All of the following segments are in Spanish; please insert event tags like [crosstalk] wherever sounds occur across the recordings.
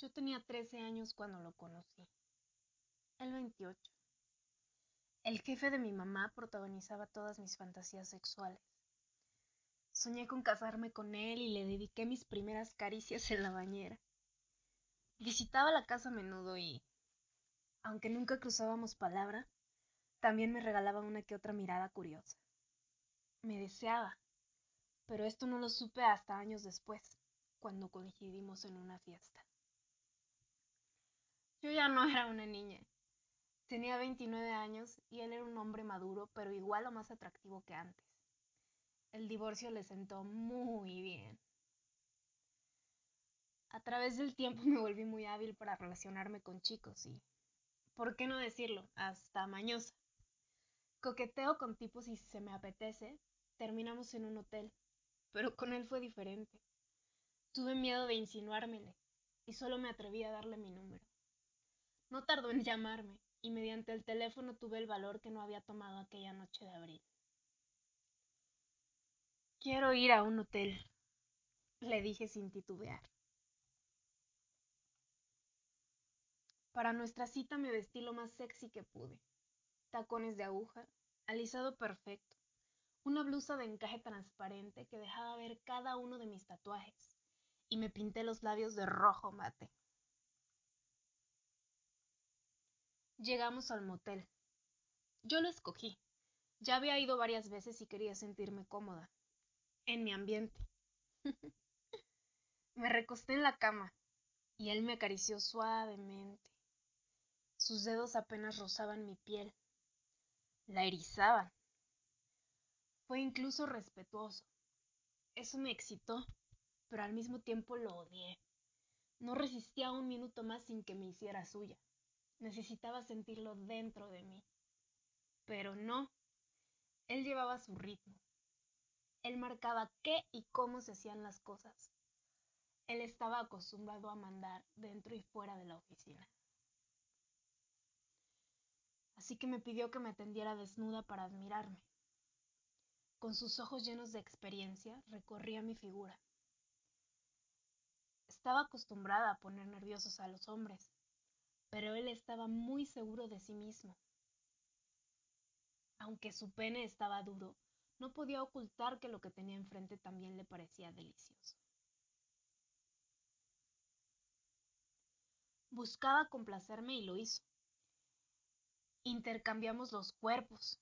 Yo tenía 13 años cuando lo conocí. El 28. El jefe de mi mamá protagonizaba todas mis fantasías sexuales. Soñé con casarme con él y le dediqué mis primeras caricias en la bañera. Visitaba la casa a menudo y, aunque nunca cruzábamos palabra, también me regalaba una que otra mirada curiosa. Me deseaba, pero esto no lo supe hasta años después, cuando coincidimos en una fiesta. Yo ya no era una niña. Tenía 29 años y él era un hombre maduro, pero igual o más atractivo que antes. El divorcio le sentó muy bien. A través del tiempo [laughs] me volví muy hábil para relacionarme con chicos y, ¿por qué no decirlo? Hasta mañosa. Coqueteo con tipos y si se me apetece, terminamos en un hotel, pero con él fue diferente. Tuve miedo de insinuármele y solo me atreví a darle mi número. No tardó en llamarme y mediante el teléfono tuve el valor que no había tomado aquella noche de abril. Quiero ir a un hotel, le dije sin titubear. Para nuestra cita me vestí lo más sexy que pude. Tacones de aguja, alisado perfecto, una blusa de encaje transparente que dejaba ver cada uno de mis tatuajes, y me pinté los labios de rojo mate. Llegamos al motel. Yo lo escogí. Ya había ido varias veces y quería sentirme cómoda, en mi ambiente. [laughs] me recosté en la cama y él me acarició suavemente. Sus dedos apenas rozaban mi piel, la erizaban. Fue incluso respetuoso. Eso me excitó, pero al mismo tiempo lo odié. No resistía un minuto más sin que me hiciera suya. Necesitaba sentirlo dentro de mí. Pero no. Él llevaba su ritmo. Él marcaba qué y cómo se hacían las cosas. Él estaba acostumbrado a mandar dentro y fuera de la oficina. Así que me pidió que me tendiera desnuda para admirarme. Con sus ojos llenos de experiencia, recorría mi figura. Estaba acostumbrada a poner nerviosos a los hombres, pero él estaba muy seguro de sí mismo. Aunque su pene estaba duro, no podía ocultar que lo que tenía enfrente también le parecía delicioso. Buscaba complacerme y lo hizo. Intercambiamos los cuerpos,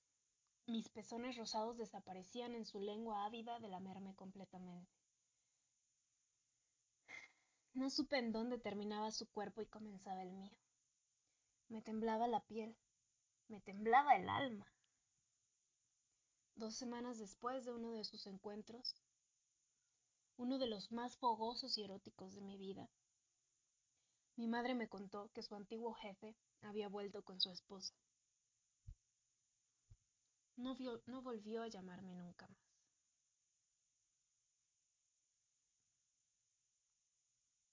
mis pezones rosados desaparecían en su lengua ávida de lamerme completamente. No supe en dónde terminaba su cuerpo y comenzaba el mío. Me temblaba la piel, me temblaba el alma. Dos semanas después de uno de sus encuentros, uno de los más fogosos y eróticos de mi vida, mi madre me contó que su antiguo jefe había vuelto con su esposa. No, no volvió a llamarme nunca más.